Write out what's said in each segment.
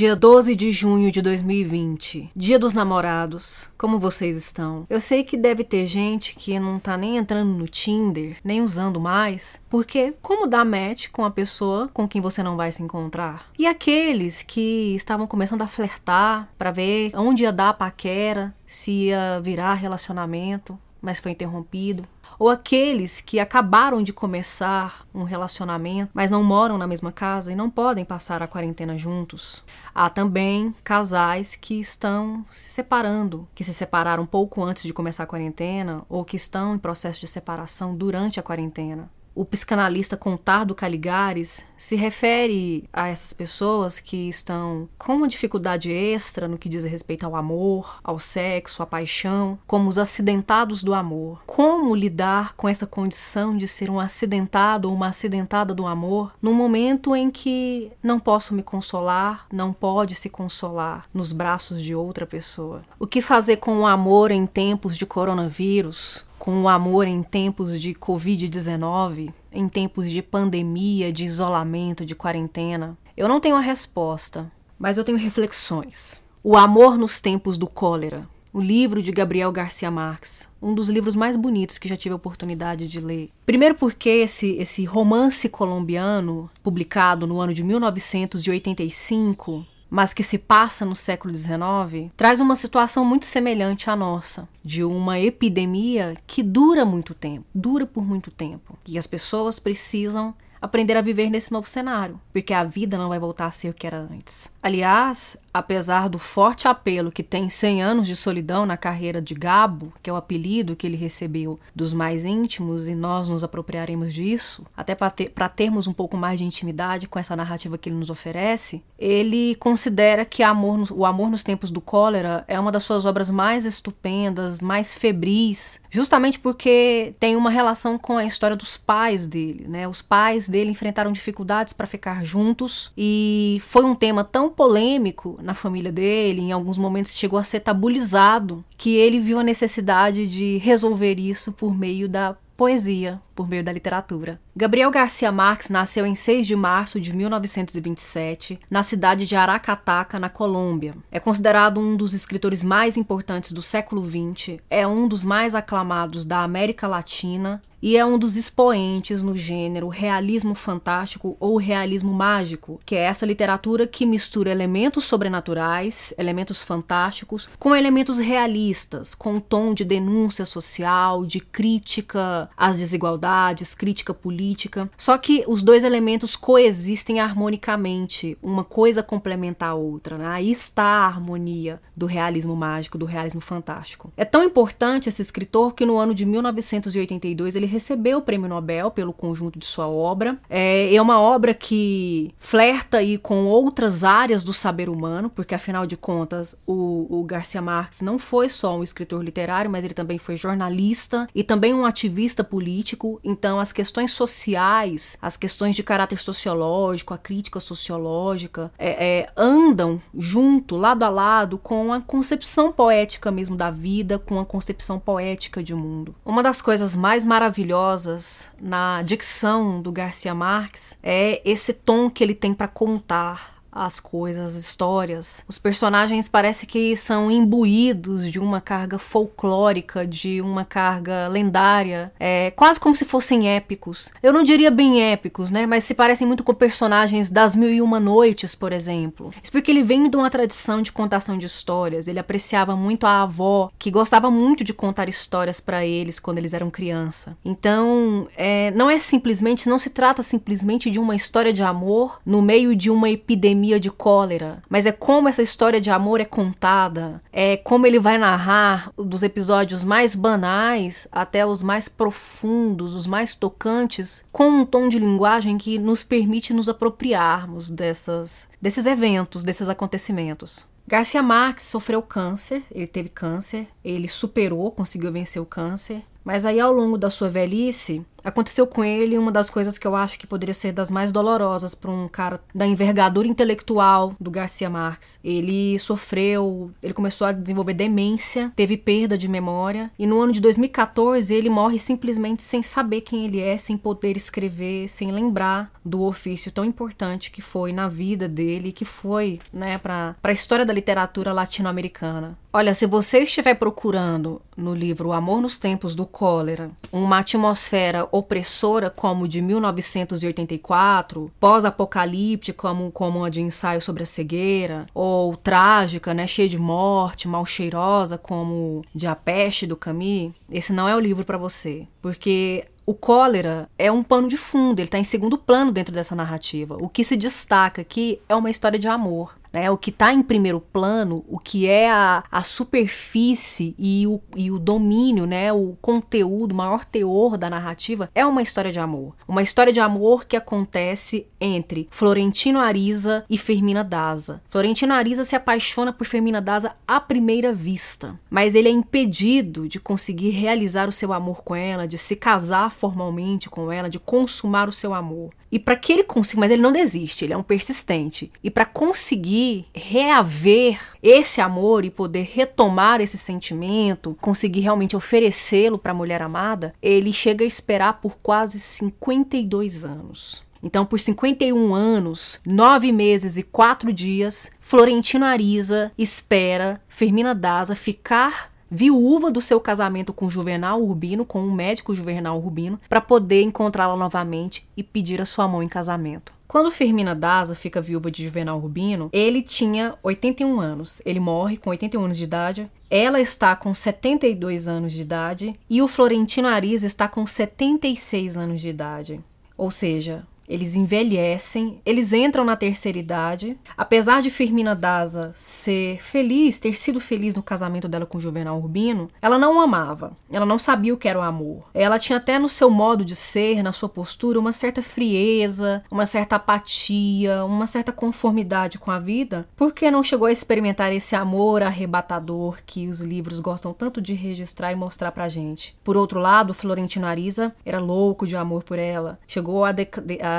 Dia 12 de junho de 2020, Dia dos Namorados. Como vocês estão? Eu sei que deve ter gente que não tá nem entrando no Tinder, nem usando mais, porque como dar match com a pessoa com quem você não vai se encontrar? E aqueles que estavam começando a flertar para ver onde ia dar a paquera, se ia virar relacionamento, mas foi interrompido ou aqueles que acabaram de começar um relacionamento, mas não moram na mesma casa e não podem passar a quarentena juntos. Há também casais que estão se separando, que se separaram pouco antes de começar a quarentena ou que estão em processo de separação durante a quarentena o psicanalista Contardo Caligares se refere a essas pessoas que estão com uma dificuldade extra no que diz respeito ao amor, ao sexo, à paixão, como os acidentados do amor. Como lidar com essa condição de ser um acidentado ou uma acidentada do amor no momento em que não posso me consolar, não pode se consolar nos braços de outra pessoa? O que fazer com o amor em tempos de coronavírus? Com o amor em tempos de Covid-19, em tempos de pandemia, de isolamento, de quarentena? Eu não tenho a resposta, mas eu tenho reflexões. O amor nos tempos do cólera. O livro de Gabriel Garcia Marques, um dos livros mais bonitos que já tive a oportunidade de ler. Primeiro porque esse, esse romance colombiano, publicado no ano de 1985, mas que se passa no século XIX, traz uma situação muito semelhante à nossa, de uma epidemia que dura muito tempo, dura por muito tempo, e as pessoas precisam aprender a viver nesse novo cenário, porque a vida não vai voltar a ser o que era antes. Aliás, apesar do forte apelo que tem 100 anos de solidão na carreira de Gabo, que é o apelido que ele recebeu dos mais íntimos, e nós nos apropriaremos disso, até para ter, termos um pouco mais de intimidade com essa narrativa que ele nos oferece, ele considera que amor, o Amor nos Tempos do Cólera é uma das suas obras mais estupendas, mais febris, justamente porque tem uma relação com a história dos pais dele, né? Os pais dele enfrentaram dificuldades para ficar juntos e foi um tema tão polêmico na família dele, em alguns momentos chegou a ser tabulizado, que ele viu a necessidade de resolver isso por meio da poesia, por meio da literatura. Gabriel Garcia Marques nasceu em 6 de março de 1927, na cidade de Aracataca, na Colômbia. É considerado um dos escritores mais importantes do século XX, é um dos mais aclamados da América Latina e é um dos expoentes no gênero realismo fantástico ou realismo mágico, que é essa literatura que mistura elementos sobrenaturais, elementos fantásticos, com elementos realistas, com um tom de denúncia social, de crítica às desigualdades, crítica política. Só que os dois elementos coexistem harmonicamente, uma coisa complementa a outra. Né? Aí está a harmonia do realismo mágico, do realismo fantástico. É tão importante esse escritor que no ano de 1982 ele recebeu o prêmio Nobel pelo conjunto de sua obra. É, é uma obra que flerta aí com outras áreas do saber humano, porque afinal de contas o, o Garcia Marques não foi só um escritor literário, mas ele também foi jornalista e também um ativista político. Então as questões sociais, as questões de caráter sociológico, a crítica sociológica é, é, andam junto, lado a lado, com a concepção poética mesmo da vida, com a concepção poética de mundo. Uma das coisas mais maravilhosas maravilhosas na dicção do Garcia Marques é esse tom que ele tem para contar as coisas, as histórias. Os personagens parece que são imbuídos de uma carga folclórica, de uma carga lendária, é quase como se fossem épicos. Eu não diria bem épicos, né? Mas se parecem muito com personagens das Mil e Uma Noites, por exemplo. Isso porque ele vem de uma tradição de contação de histórias. Ele apreciava muito a avó, que gostava muito de contar histórias para eles quando eles eram criança. Então, é, não é simplesmente, não se trata simplesmente de uma história de amor no meio de uma epidemia epidemia de cólera, mas é como essa história de amor é contada, é como ele vai narrar dos episódios mais banais até os mais profundos, os mais tocantes, com um tom de linguagem que nos permite nos apropriarmos dessas, desses eventos, desses acontecimentos. Garcia Marques sofreu câncer, ele teve câncer, ele superou, conseguiu vencer o câncer, mas aí ao longo da sua velhice, Aconteceu com ele uma das coisas que eu acho que poderia ser das mais dolorosas para um cara da envergadura intelectual do Garcia Marques. Ele sofreu, ele começou a desenvolver demência, teve perda de memória e no ano de 2014 ele morre simplesmente sem saber quem ele é, sem poder escrever, sem lembrar do ofício tão importante que foi na vida dele, que foi, né, para a história da literatura latino-americana. Olha, se você estiver procurando no livro Amor nos Tempos do Cólera uma atmosfera opressora como de 1984, pós-apocalíptica como, como a de ensaio sobre a cegueira, ou trágica, né, cheia de morte, mal cheirosa como de A Peste do Camus, esse não é o livro para você, porque o cólera é um pano de fundo, ele está em segundo plano dentro dessa narrativa. O que se destaca aqui é uma história de amor. Né, o que está em primeiro plano, o que é a, a superfície e o, e o domínio, né, o conteúdo, o maior teor da narrativa, é uma história de amor. Uma história de amor que acontece entre Florentino Ariza e Fermina Daza. Florentino Ariza se apaixona por Fermina Daza à primeira vista, mas ele é impedido de conseguir realizar o seu amor com ela, de se casar formalmente com ela, de consumar o seu amor. E para que ele consiga, mas ele não desiste, ele é um persistente. E para conseguir reaver esse amor e poder retomar esse sentimento, conseguir realmente oferecê-lo para a mulher amada, ele chega a esperar por quase 52 anos. Então, por 51 anos, 9 meses e 4 dias, Florentino Ariza espera Fermina Daza ficar viúva do seu casamento com Juvenal Urbino, com o médico Juvenal Urbino, para poder encontrá-la novamente e pedir a sua mão em casamento. Quando Firmina Daza fica viúva de Juvenal Urbino, ele tinha 81 anos. Ele morre com 81 anos de idade. Ela está com 72 anos de idade e o Florentino Ariza está com 76 anos de idade. Ou seja, eles envelhecem, eles entram na terceira idade. Apesar de Firmina Daza ser feliz, ter sido feliz no casamento dela com Juvenal Urbino, ela não o amava. Ela não sabia o que era o amor. Ela tinha até no seu modo de ser, na sua postura, uma certa frieza, uma certa apatia, uma certa conformidade com a vida, porque não chegou a experimentar esse amor arrebatador que os livros gostam tanto de registrar e mostrar pra gente. Por outro lado, Florentino Ariza era louco de amor por ela. Chegou a, de,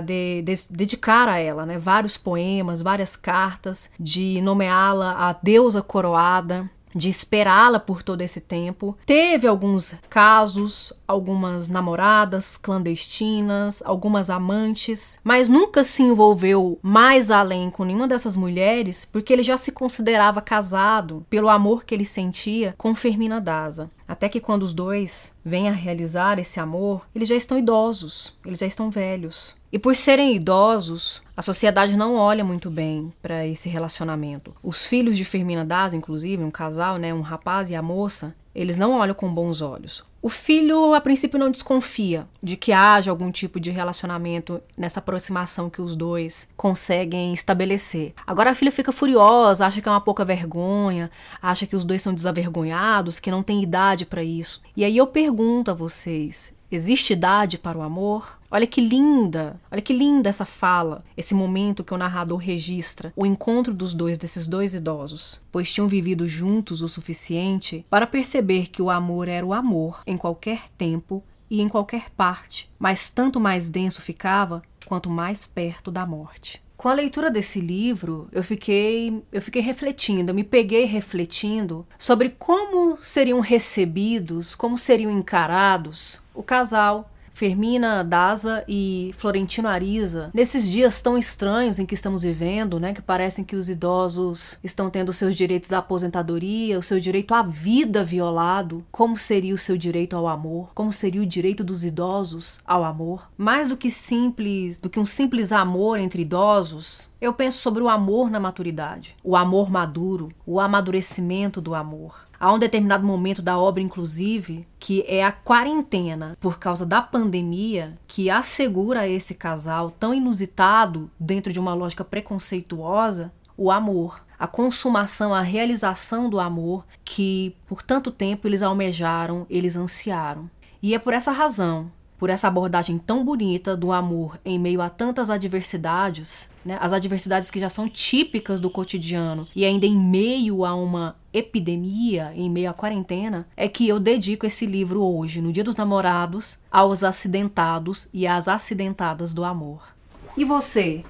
de, de, dedicar a ela, né? Vários poemas, várias cartas, de nomeá-la a deusa coroada de esperá-la por todo esse tempo. Teve alguns casos, algumas namoradas clandestinas, algumas amantes, mas nunca se envolveu mais além com nenhuma dessas mulheres porque ele já se considerava casado pelo amor que ele sentia com Fermina Daza. Até que quando os dois vêm a realizar esse amor, eles já estão idosos, eles já estão velhos. E por serem idosos, a sociedade não olha muito bem para esse relacionamento. Os filhos de Fermina Daza, inclusive, um casal, né, um rapaz e a moça, eles não olham com bons olhos. O filho, a princípio, não desconfia de que haja algum tipo de relacionamento nessa aproximação que os dois conseguem estabelecer. Agora a filha fica furiosa, acha que é uma pouca vergonha, acha que os dois são desavergonhados, que não tem idade para isso. E aí eu pergunto a vocês: existe idade para o amor? Olha que linda, olha que linda essa fala, esse momento que o narrador registra, o encontro dos dois, desses dois idosos, pois tinham vivido juntos o suficiente para perceber que o amor era o amor em qualquer tempo e em qualquer parte, mas tanto mais denso ficava quanto mais perto da morte. Com a leitura desse livro, eu fiquei, eu fiquei refletindo, eu me peguei refletindo sobre como seriam recebidos, como seriam encarados o casal Fermina Daza e Florentino Ariza, nesses dias tão estranhos em que estamos vivendo, né, que parecem que os idosos estão tendo seus direitos à aposentadoria, o seu direito à vida violado, como seria o seu direito ao amor? Como seria o direito dos idosos ao amor? Mais do que simples, do que um simples amor entre idosos, eu penso sobre o amor na maturidade, o amor maduro, o amadurecimento do amor. Há um determinado momento da obra, inclusive, que é a quarentena, por causa da pandemia, que assegura a esse casal tão inusitado, dentro de uma lógica preconceituosa, o amor, a consumação, a realização do amor que por tanto tempo eles almejaram, eles ansiaram. E é por essa razão por essa abordagem tão bonita do amor em meio a tantas adversidades, né? as adversidades que já são típicas do cotidiano e ainda em meio a uma epidemia, em meio à quarentena, é que eu dedico esse livro hoje, no Dia dos Namorados, aos acidentados e às acidentadas do amor. E você?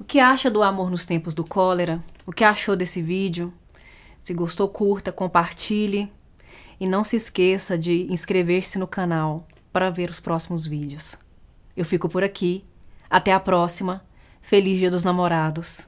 O que acha do amor nos tempos do cólera? O que achou desse vídeo? Se gostou, curta, compartilhe e não se esqueça de inscrever-se no canal para ver os próximos vídeos. Eu fico por aqui. Até a próxima. Feliz Dia dos Namorados.